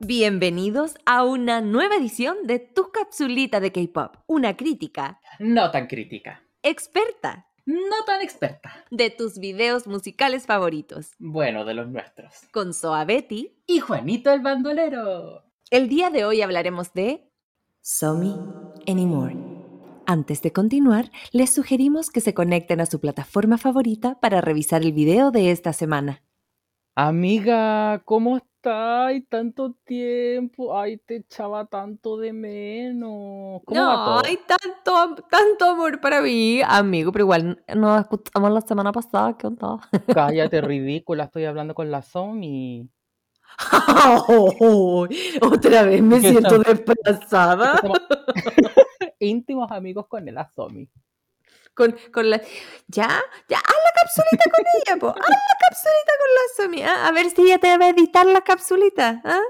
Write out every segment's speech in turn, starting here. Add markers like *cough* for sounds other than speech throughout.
Bienvenidos a una nueva edición de Tu Capsulita de K-Pop, una crítica No tan crítica. experta No tan experta. de tus videos musicales favoritos, Bueno, de los nuestros. con Soa Betty. Y Juanito el bandolero. El día de hoy hablaremos de Somi Anymore. Antes de continuar, les sugerimos que se conecten a su plataforma favorita para revisar el video de esta semana. Amiga, ¿cómo estás? Tanto tiempo. Ay, te echaba tanto de menos. ¿Cómo va No, hay tanto, tanto amor para mí, amigo, pero igual nos escuchamos la semana pasada, ¿qué onda? *laughs* Cállate, ridícula. Estoy hablando con la Somi. *laughs* Otra vez me ¿Qué siento desplazada. Íntimos amigos con la Somi. Con, con la... Ya, ya, haz la capsulita con ella, po. Haz la capsulita con la Somi. ¿ah? A ver si ella te va a editar la capsulita. ¿ah?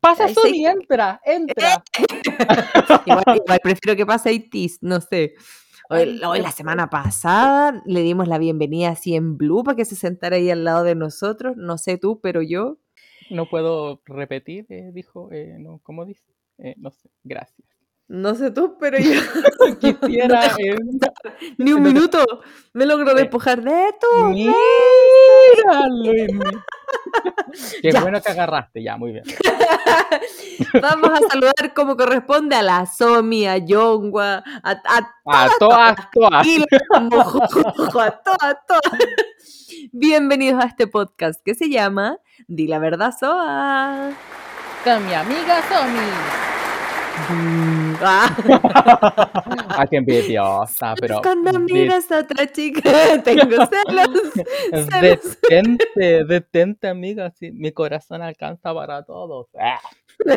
Pasa, sí. Somi, entra, entra. *laughs* Igual, igual prefiero que pase Itis, no sé. Hoy, la semana pasada le dimos la bienvenida así en blue para que se sentara ahí al lado de nosotros. No sé tú, pero yo. No puedo repetir, eh, dijo. eh, no, ¿Cómo dice? Eh, no sé, gracias. No sé tú, pero yo. *laughs* Quisiera. *laughs* Ni un minuto me logro Eh, despojar de esto. Mira. *laughs* Qué Ya. bueno que agarraste, ya, muy bien. Vamos a saludar como corresponde a la Somi, a Yongwa, a, a A todas, todas. a todas, todas. Bienvenidos a este podcast que se llama Di la verdad, Soa. Con mi amiga Somi. Ah, Ah, qué envidiosa, pero. cuando miras a otra chica, *laughs* tengo celos. celos. Detente, detente, amiga. sí, mi corazón alcanza para todos. Ah, *laughs*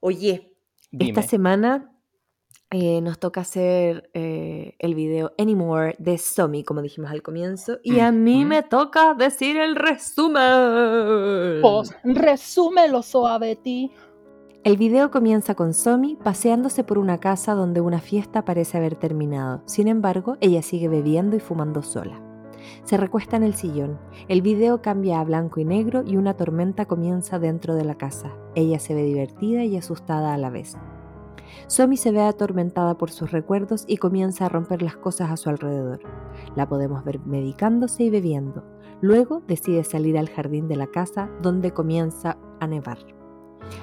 Oye, dime. esta semana eh, nos toca hacer eh, el video Anymore de Somi, como dijimos al comienzo, y a mí Ujú. me toca decir el resumen. Pues, resúmelo, Soabeti. El video comienza con Somi paseándose por una casa donde una fiesta parece haber terminado. Sin embargo, ella sigue bebiendo y fumando sola. Se recuesta en el sillón. El video cambia a blanco y negro y una tormenta comienza dentro de la casa. Ella se ve divertida y asustada a la vez. Somi se ve atormentada por sus recuerdos y comienza a romper las cosas a su alrededor. La podemos ver medicándose y bebiendo. Luego decide salir al jardín de la casa donde comienza a nevar.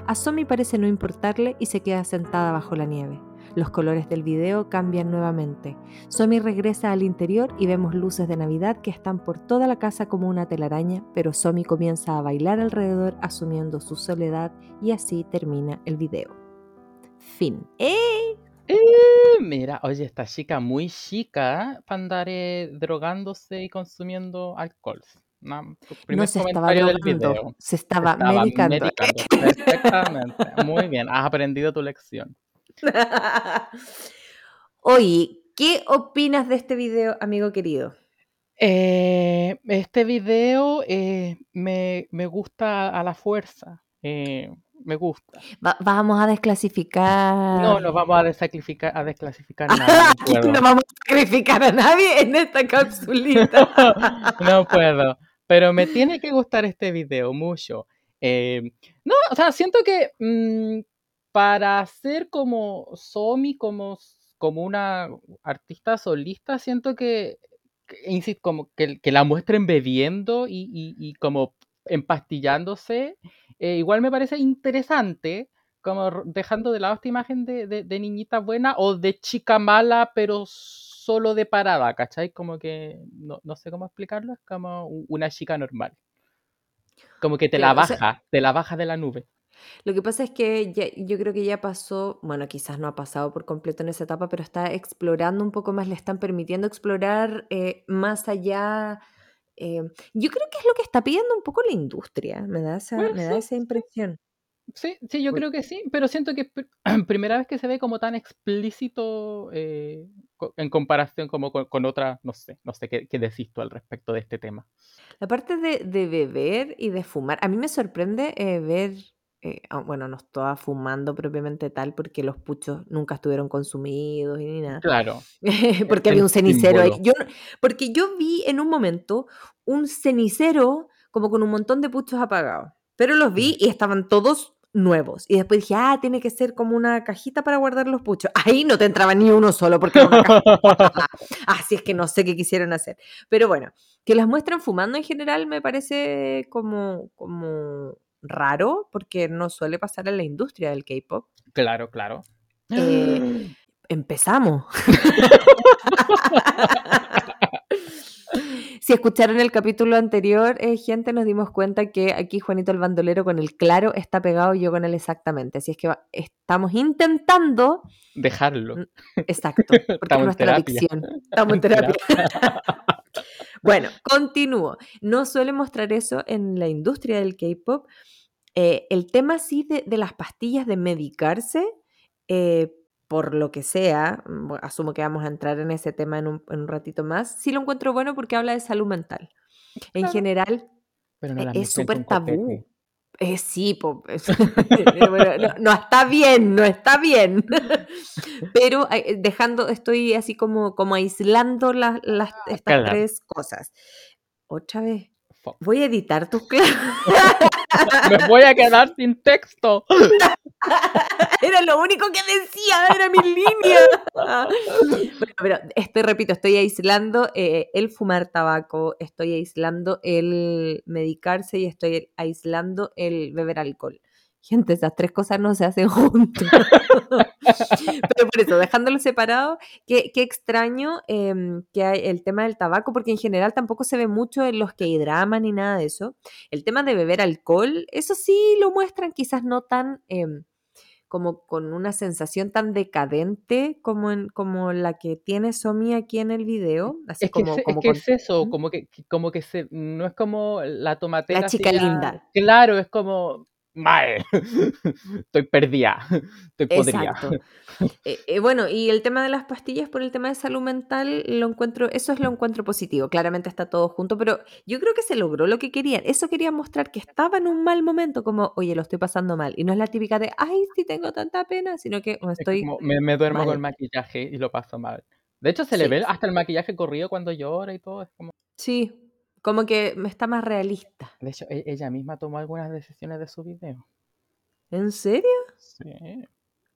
A Somi parece no importarle y se queda sentada bajo la nieve. Los colores del video cambian nuevamente. Somi regresa al interior y vemos luces de Navidad que están por toda la casa como una telaraña, pero Somi comienza a bailar alrededor asumiendo su soledad y así termina el video. Fin. ¡Eh! Eh, mira, oye, esta chica muy chica para andar eh, drogándose y consumiendo alcohol. Tu primer No se estaba del video. se estaba, Estaba medicando. medicando, *laughs* Perfectamente. Muy bien, has aprendido tu lección. *laughs* Oye, ¿qué opinas de este video, amigo querido? Eh, este video eh, me, me gusta a la fuerza. eh, me gusta. Va- vamos a desclasificar. No, *laughs* no vamos a desclasificar, a desclasificar nada. No no vamos a sacrificar a nadie en esta capsulita. No puedo. Pero me tiene que gustar este video mucho. Eh, no, o sea, siento que mm, para ser como Somi, como, como una artista solista, siento que, que, como que, la muestren bebiendo y, como empastillándose, eh, igual me parece interesante, como dejando de lado esta imagen de, de- de niñita buena o de chica mala, pero solo de parada, ¿cachai? Como que, no, no sé cómo explicarlo, es como una chica normal. Como que te la Claro, o sea- baja, te la baja de la nube. Lo que pasa es que ya- yo creo que ya pasó, bueno, quizás no ha pasado por completo en esa etapa, pero está explorando un poco más, le están permitiendo explorar eh, más allá. eh, yo creo que es lo que está pidiendo un poco la industria, me da esa, Bueno, me da esa impresión. Sí, sí, yo creo que sí, pero siento que es pr- *clears throat* primera vez que se ve como tan explícito eh, en comparación como con, con otra, no sé, no sé qué, qué decís tú al respecto de este tema. La parte de, de beber y de fumar, a mí me sorprende eh, ver eh, ah, bueno, no estaba fumando propiamente tal porque los puchos nunca estuvieron consumidos y ni nada. Claro. *laughs* porque había un cenicero ahí. símbolo. Yo, no- porque yo vi en un momento un cenicero como con un montón de puchos apagados, pero los vi y estaban todos nuevos. Y después dije, ah, tiene que ser como una cajita para guardar los puchos. Ahí no te entraba ni uno solo porque era una cajita. *laughs* Así es que no sé qué quisieron hacer. Pero bueno, que las muestran fumando en general me parece como, como raro porque no suele pasar en la industria del K-pop. Claro, claro. Eh, *gasps* empezamos. *laughs* Si escucharon el capítulo anterior, eh, gente, nos dimos cuenta que aquí Juanito el bandolero con el claro está pegado y yo con él exactamente. Así es que va- estamos intentando, Dejarlo. exacto, porque es Estamos nuestra adicción. Estamos en *laughs* terapia. Bueno, continúo. No suele mostrar eso en la industria del K-pop. Eh, el tema sí de, de las pastillas de medicarse, eh, por lo que sea, mm, asumo que vamos a entrar en ese tema en un, en un ratito más, sí lo encuentro bueno porque habla de salud mental. En Claro. general Pero no eh, la es súper tabú. Eh, sí, *laughs* bueno, no, no está bien, no está bien. *laughs* Pero eh, dejando, estoy así como, como aislando las, las- estas claro. tres cosas. Otra vez, Fuck. voy a editar tus clases. *laughs* Me voy a quedar sin texto. *laughs* Era lo único que decía, era mi línea. *laughs* Bueno, pero estoy, repito, estoy aislando eh, el fumar tabaco, estoy aislando el medicarse y estoy aislando el beber alcohol. Gente, esas tres cosas no se hacen *laughs* juntas. Pero por eso, dejándolo separado, qué, qué extraño em, que hay el tema del tabaco, porque en general tampoco se ve mucho en los que hay drama ni nada de eso. El tema de beber alcohol, eso sí lo muestran, quizás no tan em, como con una sensación tan decadente como, en, como la que tiene Somi aquí en el video. Así Es que, como, es, es como que con- es eso, como que, que- como que se, no es como la tomatera. La chica linda. Claro, es como, mal, *laughs* estoy perdida, estoy podrida. Exacto. Eh, eh, bueno, y el tema de las pastillas por el tema de salud mental, lo encuentro, eso es lo encuentro positivo. Claramente está todo junto, pero yo creo que se logró lo que querían. Eso quería mostrar que estaba en un mal momento, como, oye, lo estoy pasando mal. Y no es la típica de, ay, sí tengo tanta pena, sino que "Oh, Es estoy. como, me, me duermo con el maquillaje y lo paso mal. De hecho, se le ve hasta el maquillaje corrido cuando llora y todo. Es como... Sí, como que me está más realista. De hecho, e- ella misma tomó algunas decisiones de su video. ¿En serio? Sí.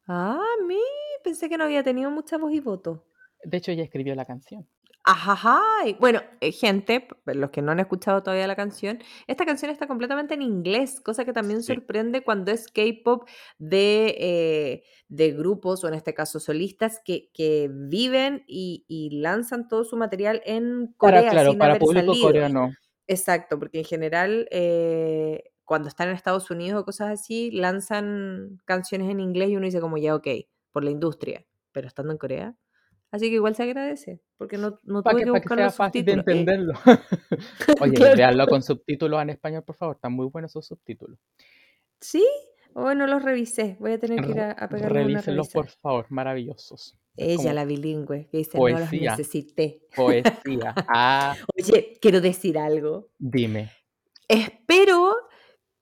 Ah, mí, pensé que no había tenido mucha voz y voto. De hecho, ella escribió la canción. Ajá, y bueno, eh, gente, los que no han escuchado todavía la canción, esta canción está completamente en inglés, cosa que también Sí. sorprende cuando es K-pop de, eh, de grupos, o en este caso solistas, que, que viven y, y lanzan todo su material en Para, Corea claro, sin para haber público salido. coreano. Exacto, porque en general eh, cuando están en Estados Unidos o cosas así, lanzan canciones en inglés y uno dice como ya, ok, por la industria, pero estando en Corea. Así que igual se agradece, porque no, no tuve que, que que buscar sea los fácil de subtítulos. Eh, entenderlo. *laughs* Oye, Claro. con subtítulos en español, por favor. Están muy buenos sus subtítulos. ¿Sí? Oh, no los revisé. Voy a tener que ir a, a pegarle una Revísenlos, por favor. Maravillosos. Ella, como la bilingüe, que dice, no los poesía. necesité. Poesía. *laughs* Ah, Oye, quiero decir algo. dime. Espero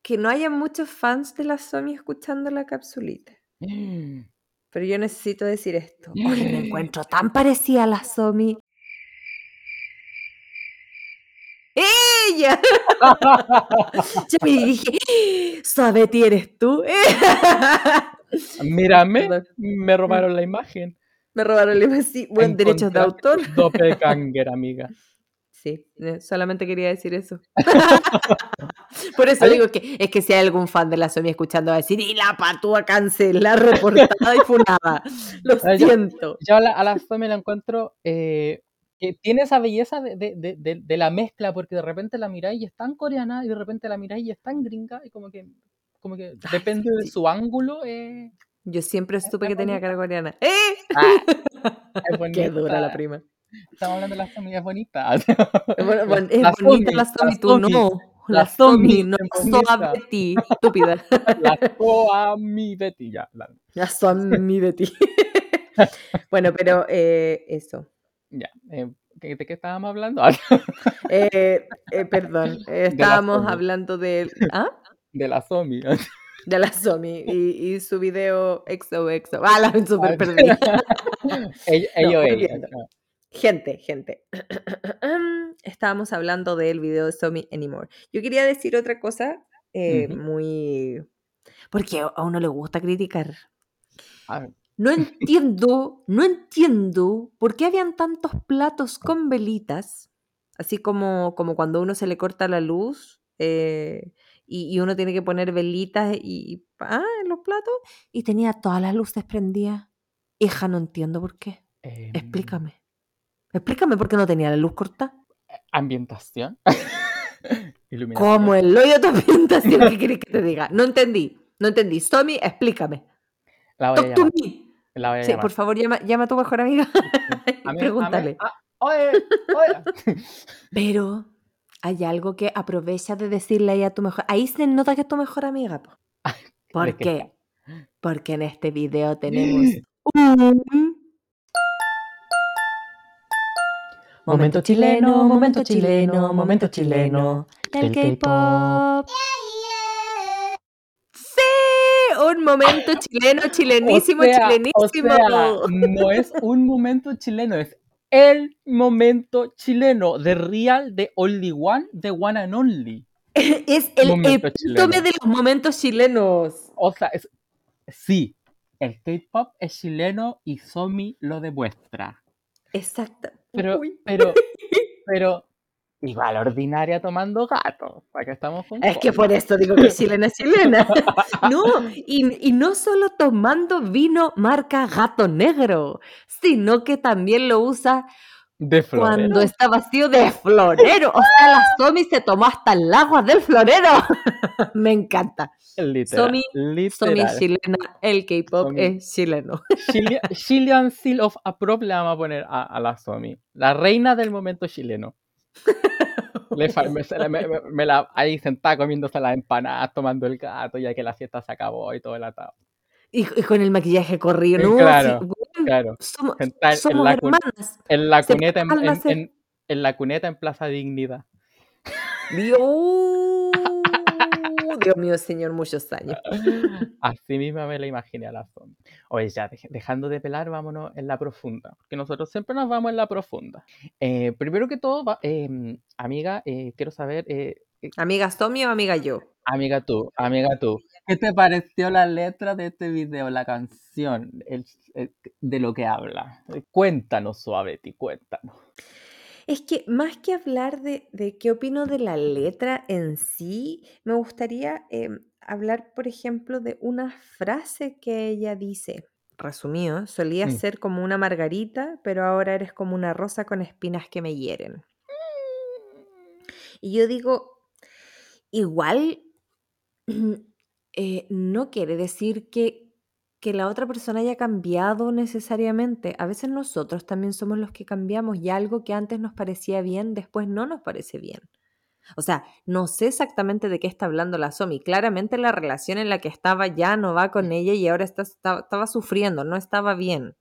que no haya muchos fans de la Sony escuchando la capsulita. *gasps* Pero yo necesito decir esto. Me *laughs* encuentro tan parecida a la Somi. ¡Ella! *laughs* Yo me dije, Sabeti, ¿eres tú? *laughs* Mírame, me robaron la imagen. Me robaron el sí, buen derechos de autor. Doppelganger, amiga. Sí, eh, solamente quería decir eso. *laughs* Por eso digo que es que si hay algún fan de la Somi escuchando va a decir, y la patúa cancelar, reportada y funada. Lo Ay, yo- siento. Yo a la, a la Somi la encuentro eh, que tiene esa belleza de, de- de- de- de la mezcla, porque de repente la miráis y es tan coreana y de repente la miráis y es tan gringa y como que, como que depende de sí. su ángulo. eh, Yo siempre supe que tenía bonita. cara coreana. ¡Eh! ah, *laughs* Qué dura la prima. Estamos hablando de la Somi, es bonita. Es, *laughs* bueno, bueno, es La bonita la Somi, tú no. la Somi, no. Soa Betty, estúpida. *laughs* La Soami Betty, ya. la- La Somi Betty. *laughs* bueno, pero eh, eso. ya. eh, ¿de qué estábamos hablando? Eh, eh, perdón, estábamos hablando de... ¿Ah? de la Somi. de la Somi y, y su video XOXO. Ah, la super perdida. Ellos, No, ellos, Gente, gente. *clears throat* Estábamos hablando del video de Somi Anymore. Yo quería decir otra cosa eh, muy... Porque a uno le gusta criticar. Ah, No entiendo, *laughs* no entiendo por qué habían tantos platos con velitas, así como, como cuando uno se le corta la luz eh, y, y uno tiene que poner velitas y, y- ah, en los platos, y tenía todas las luces prendidas. Hija, no entiendo por qué. em, Explícame. Explícame por qué no tenía la luz cortada. Ambientación. *laughs* Como el hoyo de ambientación, ¿qué quieres que te diga? No entendí, no entendí. Somi, explícame. La voy a Talk to llamar. me. La voy a Sí, llamar. por favor, llama, llama a tu mejor amiga *laughs* y pregúntale. ah, oye, oye. *laughs* Pero hay algo que aprovecha de decirle ahí a tu mejor. Ahí se nota que es tu mejor amiga. po. ¿Por qué? Porque en este video tenemos *gasps* un momento chileno, momento chileno, momento chileno del K-pop. Sí, un momento chileno, *laughs* chilenísimo, o sea, chilenísimo. O sea, no es un momento chileno, es el momento chileno de Real, de Only One, de One and Only. *laughs* es el Momento epítome chileno. de los momentos chilenos. O sea, es, sí, el K-pop es chileno y Somi lo demuestra. Exacto. Pero, Uy. pero, *laughs* pero, igual ordinaria tomando gato. ¿Para qué estamos con Es que por eso digo que chilena es chilena. *laughs* No, y, y no solo tomando vino marca gato negro, sino que también lo usa De cuando florero. está vacío de florero. O sea, la Somi se tomó hasta el agua del florero. *laughs* Me encanta. Literal. Somi- Somi literal. es chilena, el K-pop Somi. es chileno. *laughs* Chilean, Chilean Seal of Approve le vamos a poner a, a la Somi. La reina del momento chileno. Le me, me- me- me la, ahí sentada comiéndose las empanadas, tomando el gato, ya que la fiesta se acabó y todo el atado. Y, y con el maquillaje corrido, Sí, ¿no? claro, Sí, Claro. somos en, la, hermanas. en la cuneta en, la cuneta en Plaza Dignidad. Dios, Dios mío, señor, muchos años. *laughs* Así misma me la imaginé a la Somi. Oye, ya, dej- dejando de pelar, vámonos en la profunda. Porque nosotros siempre nos vamos en la profunda. Eh, primero que todo, em, amiga, eh, quiero saber, eh, eh, ¿Amiga Somi o amiga yo? amiga tú, amiga tú, ¿qué te pareció la letra de este video, la canción, el- el- de lo que habla? Cuéntanos, Suaveti, cuéntanos. Es que más que hablar de, de qué opino de la letra en sí, me gustaría em, hablar, por ejemplo, de una frase que ella dice. Resumido, solías Mm. ser como una margarita, pero ahora eres como una rosa con espinas que me hieren. Y yo digo, igual eh, no quiere decir que, que la otra persona haya cambiado necesariamente. A veces nosotros también somos los que cambiamos y algo que antes nos parecía bien, después no nos parece bien. O sea, no sé exactamente de qué está hablando la Somi. Claramente la relación en la que estaba ya no va con ella y ahora está, está- estaba sufriendo, no estaba bien.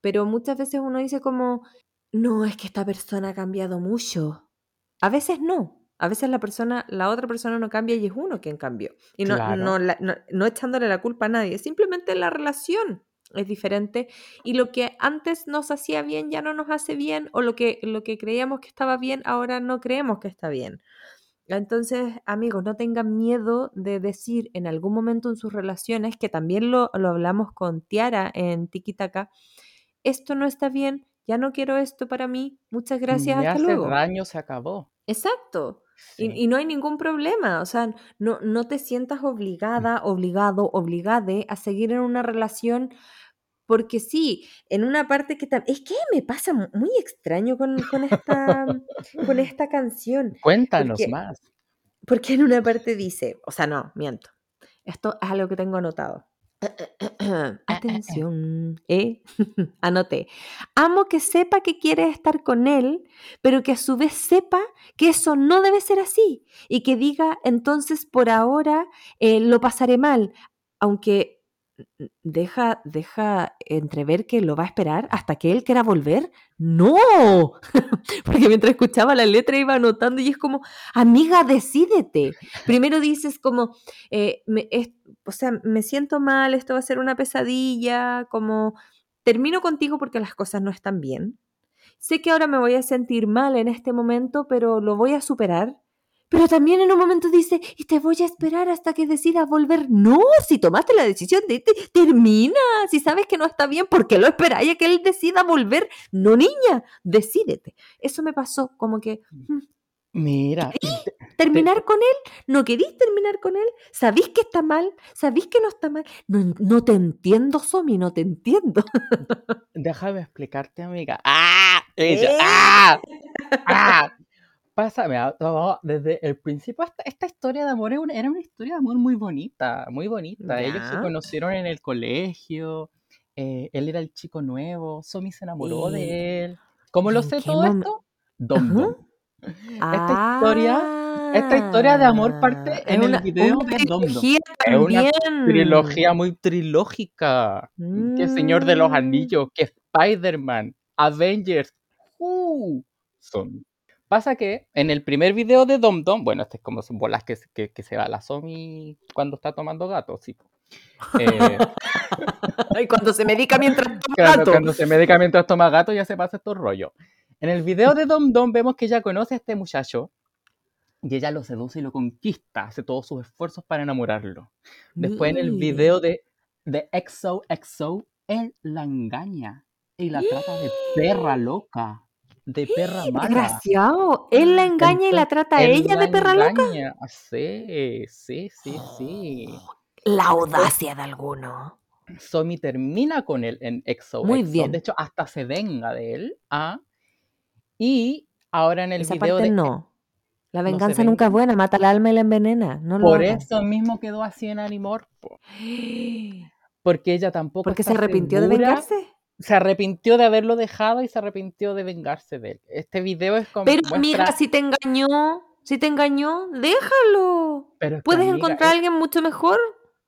Pero muchas veces uno dice como, no, es que esta persona ha cambiado mucho. A veces no. A veces la persona, la otra persona no cambia y es uno quien cambió. Y no, Claro. no, la- no- no echándole la culpa a nadie, simplemente la relación es diferente y lo que antes nos hacía bien ya no nos hace bien o lo que, lo que creíamos que estaba bien ahora no creemos que está bien. Entonces, amigos, no tengan miedo de decir en algún momento en sus relaciones, que también lo, lo hablamos con Tiara en Tikitaka, esto no está bien, ya no quiero esto para mí, muchas gracias, Me hasta hace luego. daño, se acabó. Exacto. Y, Sí. y no hay ningún problema, o sea, no, no te sientas obligada, obligado, obligade a seguir en una relación, porque sí, en una parte que también, es que me pasa mu- muy extraño con, con esta, con *laughs* esta canción, Cuéntanos porque- más. porque en una parte dice, o sea, no, miento, esto es algo que tengo anotado. *coughs* Atención, ¿eh? *laughs* Anoté. Amo que sepa que quiere estar con él, pero que a su vez sepa que eso no debe ser así y que diga entonces por ahora eh, lo pasaré mal, aunque deja, deja entrever que lo va a esperar hasta que él quiera volver. ¡No! *laughs* Porque mientras escuchaba la letra iba anotando y es como, amiga, decídete. *laughs* Primero dices como, eh, o sea, me siento mal, esto va a ser una pesadilla, como, termino contigo porque las cosas no están bien. Sé que ahora me voy a sentir mal en este momento, pero lo voy a superar pero también en un momento dice, y te voy a esperar hasta que decidas volver. No, si tomaste la decisión de termina. Si sabes que no está bien, ¿por qué lo esperáis a que él decida volver? No, niña, decídete. Eso me pasó, como que... Mm, Mira. ¿Terminar con él? ¿No querís terminar con él? ¿Sabís que está mal? ¿Sabís que no está mal? No, no te entiendo, Somi, no te entiendo. Déjame explicarte, amiga. *laughs* ¡Ah! ¿Eh? ¡Ah! ¡Ah! Pasa, desde el principio esta, historia de amor era una, historia de amor muy bonita, muy bonita. Ellos se conocieron en el colegio, eh, él era el chico nuevo, Somi se enamoró de él. ¿Cómo lo sé todo esto? Dom Esta historia, esta historia de amor parte ah, en el video de Dom Es una trilogía muy trilógica. Que Señor de los mm. Anillos, que Spider-Man, Avengers, uh, son Pasa que en el primer video de Dom Dom, bueno, este es como bolas que, que, que se va la Somi cuando está tomando gato, sí. Eh, *laughs* y cuando se medica mientras toma gato. Cuando se medica mientras toma gato ya se pasa estos rollos. En el video de Dom Dom vemos que ella conoce a este muchacho y ella lo seduce y lo conquista, hace todos sus esfuerzos para enamorarlo. Después en el video de, de EXO EXO, él la engaña y la trata de perra loca de perra *gasps* mala. Desgraciado. Él la engaña y la trata a ella de perra loca. Sí, sí, sí, sí. *gasps* la audacia de alguno. Somi termina con él en EXO. Muy bien. De hecho, hasta se venga de él. ¿ah? Y ahora en el Esa video parte No. La venganza nunca es buena, mata el alma y la envenena. No Por eso mismo quedó así en Animor. *gasps* Porque ella tampoco. Porque se arrepintió de vengarse se arrepintió de haberlo dejado y se arrepintió de vengarse de él. Este video es como. Pero mira, si te engañó, si te engañó, déjalo. Puedes encontrar a alguien mucho mejor.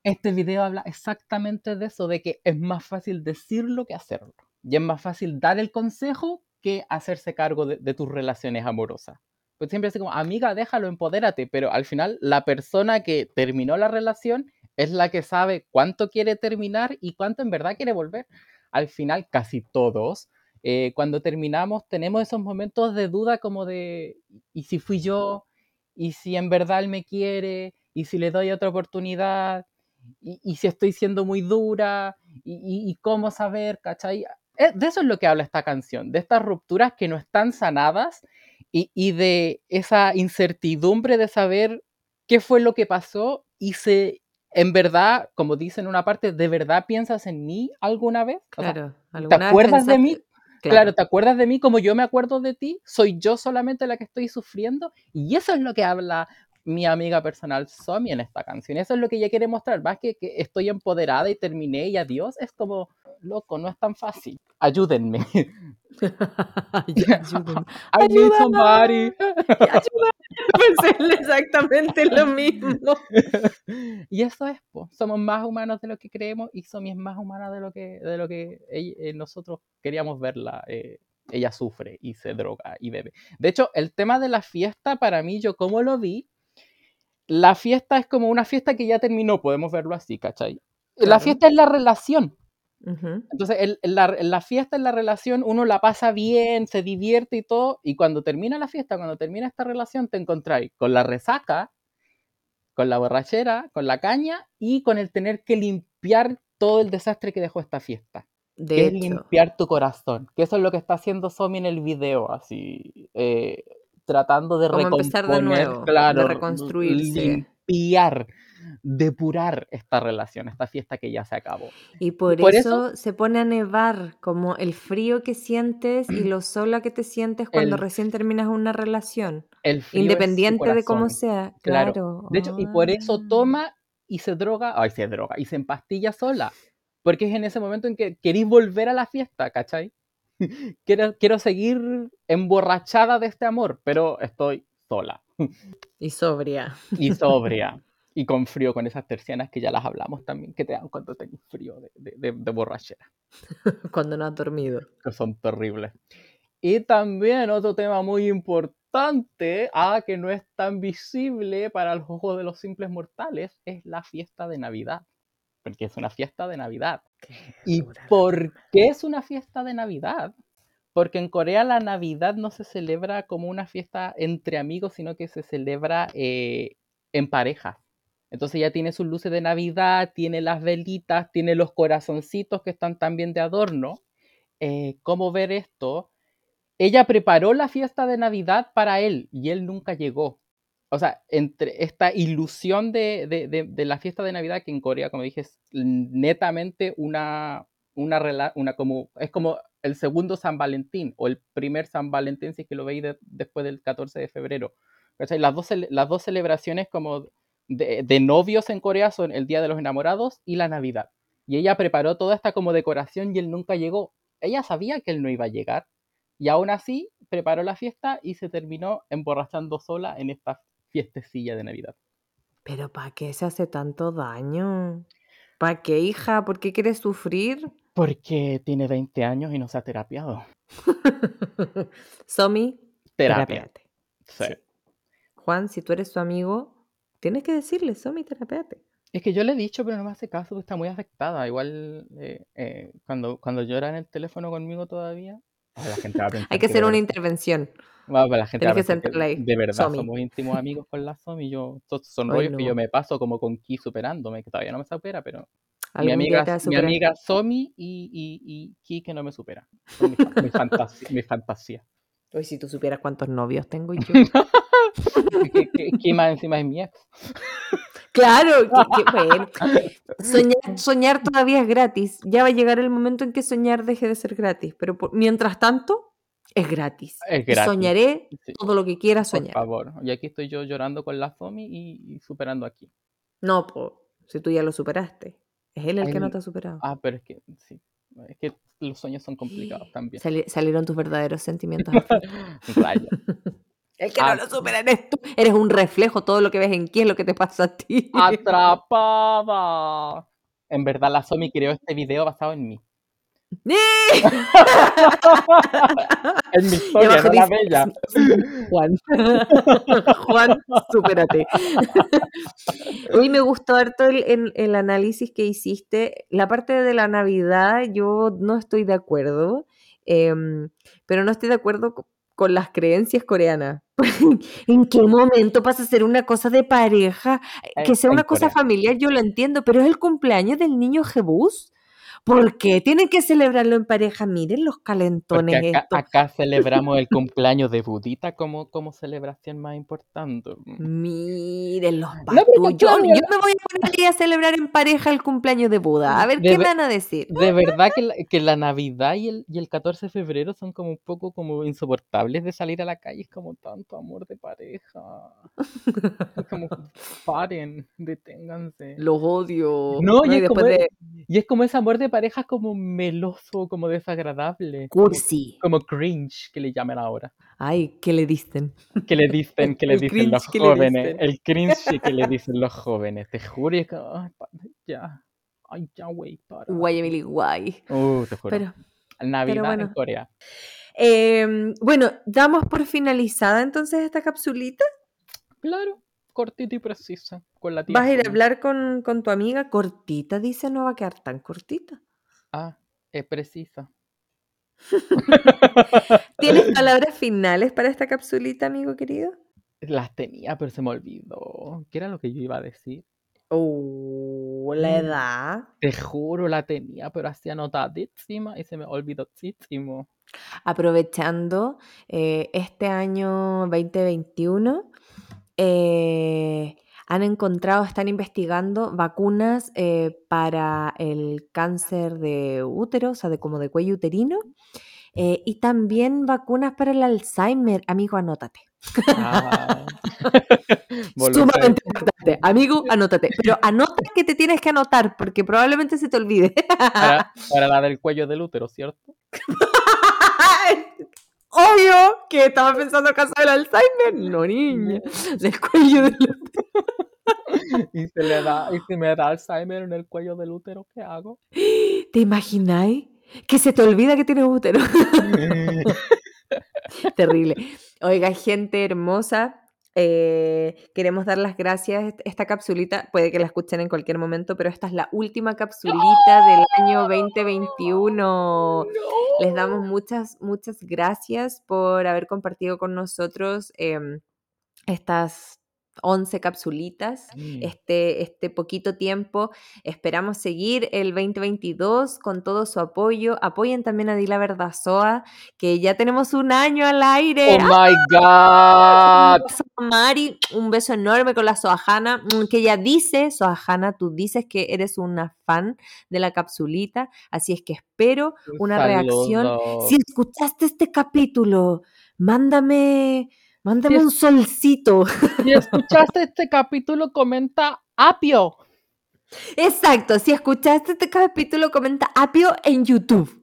Este video habla exactamente de eso, de que es más fácil decirlo que hacerlo. Y es más fácil dar el consejo que hacerse cargo de, tus relaciones amorosas. Pues siempre es como, amiga, déjalo, empodérate, pero al final la persona que terminó la relación es la que sabe cuánto quiere terminar y cuánto en verdad quiere volver al final casi todos, eh, cuando terminamos tenemos esos momentos de duda como de, ¿y si fui yo? ¿Y si en verdad él me quiere? ¿Y si le doy otra oportunidad? ¿Y, si estoy siendo muy dura? ¿Y, cómo saber? ¿Cachai? Eh, de eso es lo que habla esta canción, de estas rupturas que no están sanadas y, y de esa incertidumbre de saber qué fue lo que pasó y se, en verdad, como dice en una parte, ¿de verdad piensas en mí alguna vez? claro. ¿Te acuerdas de mí? Claro. ¿te acuerdas de mí como yo me acuerdo de ti? ¿Soy yo solamente la que estoy sufriendo? Y eso es lo que habla mi amiga personal Somi en esta canción. Eso es lo que ella quiere mostrar. Más que, que estoy empoderada y terminé y adiós, es como, loco, no es tan fácil. Ayúdenme. *laughs* *laughs* I need somebody. *laughs* Pensé exactamente lo mismo. y eso es, somos más humanos de lo que creemos y Somi es más humana de lo que, de lo que eh, nosotros queríamos verla. Eh, ella sufre y se droga y bebe. De hecho, el tema de la fiesta, para mí, yo como lo vi, la fiesta es como una fiesta que ya terminó, podemos verlo así, ¿cachai? La fiesta es la relación. Entonces, la, fiesta es la relación, uno la pasa bien, se divierte y todo, y cuando termina la fiesta, cuando termina esta relación, te encontráis con la resaca, con la borrachera, con la caña y con el tener que limpiar todo el desastre que dejó esta fiesta. De es limpiar tu corazón, que eso es lo que está haciendo Somi en el video, así. Eh, tratando de recomponer, claro, de reconstruirse. limpiar, depurar esta relación, esta fiesta que ya se acabó. Y por, eso, se pone a nevar, como el frío que sientes y lo sola que te sientes cuando recién terminas una relación. Independiente de cómo sea. Claro. De hecho, y por eso ah. toma y se droga, ay, se droga, y se empastilla sola. Porque es en ese momento en que queréis volver a la fiesta, ¿cachai? *laughs* quiero, quiero seguir emborrachada de este amor, pero estoy sola. Y sobria. Y sobria. Y con frío, con esas tercianas que ya las hablamos también, que te dan cuando tenés frío de, de, de, borrachera. *laughs* cuando no has dormido. Que son terribles. Y también otro tema muy importante, ah, que no es tan visible para los ojos de los simples mortales, es la fiesta de Navidad. Porque es una fiesta de Navidad. ¿Y por qué es una fiesta de Navidad? Porque en Corea la Navidad no se celebra como una fiesta entre amigos, sino que se celebra eh, en pareja. Entonces ya tiene sus luces de Navidad, tiene las velitas, tiene los corazoncitos que están también de adorno. Eh, ¿Cómo ver esto? Ella preparó la fiesta de Navidad para él y él nunca llegó. O sea, entre esta ilusión de, de, la fiesta de Navidad, que en Corea, como dije, es netamente una, una, una como, es como el segundo San Valentín o el primer San Valentín, si es que lo veis después del 14 de febrero. Las dos, las dos celebraciones como de, novios en Corea son el Día de los Enamorados y la Navidad. Y ella preparó toda esta como decoración y él nunca llegó. Ella sabía que él no iba a llegar y aún así preparó la fiesta y se terminó emborrachando sola en esta fiestecilla de Navidad. Pero ¿para qué se hace tanto daño? ¿Para qué, hija? ¿Por qué quieres sufrir? Porque tiene 20 años y no se ha terapiado. *laughs* Somi, terapia. Sí. Juan, si tú eres su amigo, tienes que decirle, Somi, terapéate. Es que yo le he dicho, pero no me hace caso, porque está muy afectada. Igual eh, eh, cuando, cuando llora en el teléfono conmigo todavía, la gente va a Hay que hacer una intervención. Pues, la gente va a *laughs* que de verdad somos íntimos amigos con la Somi. Yo, son rollos que yo me paso como con Ki superándome, que todavía no me supera, pero mi amiga, mi amiga Somi y, y, y Ki que no me supera. *laughs* mi, fantasía, mi fantasía. Hoy si tú supieras cuántos novios tengo *laughs* yo. *laughs* ¿Qué, más encima de mi ex? Claro, que, bueno. Soñar, todavía es gratis. Ya va a llegar el momento en que soñar deje de ser gratis. Pero mientras tanto, es gratis. Soñaré todo lo que quiera soñar. Por favor. Y aquí estoy yo llorando con la FOMI y, superando aquí. No, pues, si tú ya lo superaste. Es él el que no te ha superado. Ah, pero es que sí. Es que los sueños son complicados también. *gasps* salieron tus verdaderos sentimientos. *laughs* *laughs* El que no lo supera eres tú. Eres un reflejo, todo lo que ves en quién es lo que te pasa a ti. Atrapada. En verdad, la Somi creó este video basado en mí. *laughs* en mi historia, no la bella. *laughs* Juan. Juan, supérate. *laughs* Hoy me gustó harto el, el, análisis que hiciste. La parte de la Navidad, yo no estoy de acuerdo. Em, pero no estoy de acuerdo con las creencias coreanas. *laughs* ¿En qué momento pasa a ser una cosa de pareja? Que sea una cosa familiar, yo lo entiendo, pero es el cumpleaños del niño Jebus. ¿Por qué tienen que celebrarlo en pareja? Miren los calentones. acá, acá, *laughs* celebramos el cumpleaños de Budita como, como celebración más importante. Miren los no, yo, me voy a poner a celebrar en pareja el cumpleaños de Buda. A ver qué me van a decir. De verdad que la, que la Navidad y el, y el 14 de febrero son como un poco como insoportables de salir a la calle. Es como tanto amor de pareja. es como *laughs* paren, deténganse. Los odio. No, y, es como, y es como ese amor de pareja como meloso, como desagradable. Cursi. Como, cringe, que le llaman ahora. Ay, ¿qué le dicen? Que le dicen, que le *laughs* dicen los jóvenes. El cringe que le *laughs* dicen los jóvenes. Te juro, es que, ya. Ay, ya, güey, para. Guay, Emily, guay. Uh, te juro. Pero, Navidad en Corea. Em, bueno, damos por finalizada entonces esta capsulita. Claro cortita y precisa. Con la ¿Vas a ir a hablar con, tu amiga? Cortita, dice, no va a quedar tan cortita. Ah, es precisa. *laughs* ¿Tienes *laughs* palabras finales para esta capsulita, amigo querido? Las tenía, pero se me olvidó. ¿Qué era lo que yo iba a decir? Oh, la mm, edad. Te juro, la tenía, pero hacía encima y se me olvidó. Aprovechando eh, este año 2021, eh, han encontrado, están investigando vacunas eh, para el cáncer de útero, o sea, de como de cuello uterino, eh, y también vacunas para el Alzheimer. Amigo, anótate. Ah. *laughs* Sumamente importante. Amigo, anótate. Pero anota que te tienes que anotar, porque probablemente se te olvide. para, *laughs* para la del cuello del útero, ¿cierto? *laughs* obvio que estaba pensando acaso del Alzheimer. No, niña. *laughs* Del cuello del *laughs* y, se le da, y si me da Alzheimer en el cuello del útero, ¿qué hago? *gasps* ¿Te imagináis? Que se te olvida que tienes útero. *laughs* Terrible. Oiga, gente hermosa, eh, queremos dar las gracias. Esta capsulita, puede que la escuchen en cualquier momento, pero esta es la última capsulita del año 2021. Les damos muchas, muchas gracias por haber compartido con nosotros em, estas 11 capsulitas mm. este, este poquito tiempo. Esperamos seguir el 2022 con todo su apoyo. Apoyen también a Dila Verdazoa, que ya tenemos un año al aire. ¡Oh, my God! Un beso Mari, un beso enorme con la Soajana, mm, que ella dice, Soajana, tú dices que eres una fan de la capsulita, así es que espero una reacción. Si escuchaste este capítulo, mándame Mándame un solcito. *laughs* Si escuchaste este capítulo, comenta Apio. Exacto, si escuchaste este capítulo, comenta Apio en YouTube.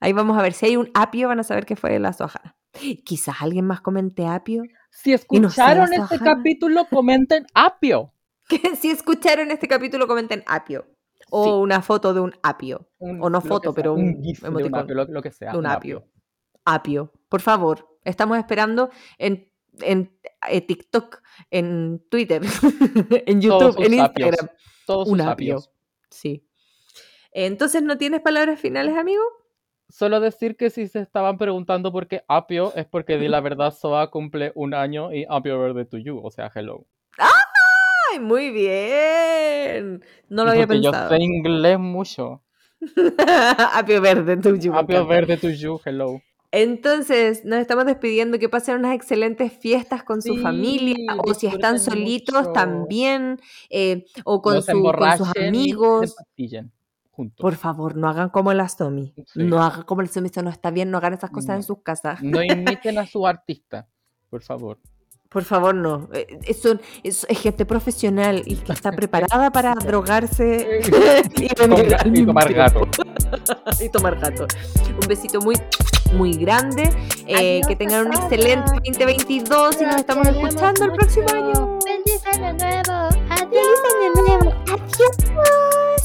Ahí vamos a ver, si hay un Apio, van a saber que fue la soja. Quizás alguien más comente Apio. Si escucharon este capítulo, comenten Apio. *laughs* si escucharon este capítulo, comenten Apio. O una foto de un apio. o no foto, pero un, lo, que sea. De un apio. apio. Por favor, Estamos esperando en, en, eh, TikTok, en Twitter, *laughs* en YouTube, en Instagram. Todos Un apio. Sí. Entonces, ¿no tienes palabras finales, amigo? Solo decir que si se estaban preguntando por qué Apio, es porque di la *laughs* verdad Soa cumple un año y Apio Verde to You, o sea, hello. ¡Ay! Muy bien. No lo había pensado. Yo sé inglés mucho. *laughs* Apio Verde to You. Apio Verde to You, hello. Entonces, nos estamos despidiendo, que pasen unas excelentes fiestas con su familia, o si están solitos también, eh, o con, su, con, sus amigos. Por favor, no hagan como el Somi. No hagan como el Somi, eso no está bien, no hagan esas cosas en sus casas. No *laughs* imiten a su artista, por favor. Por favor, no. Eh, eh, es, gente profesional y que está preparada para *laughs* drogarse *laughs* y, tomar gato. *laughs* y tomar gato. Un besito muy, muy grande. Eh, que tengan un excelente 2022 y nos estamos escuchando el próximo año. ¡Feliz año nuevo! ¡Adiós! ¡Feliz año nuevo! ¡Adiós!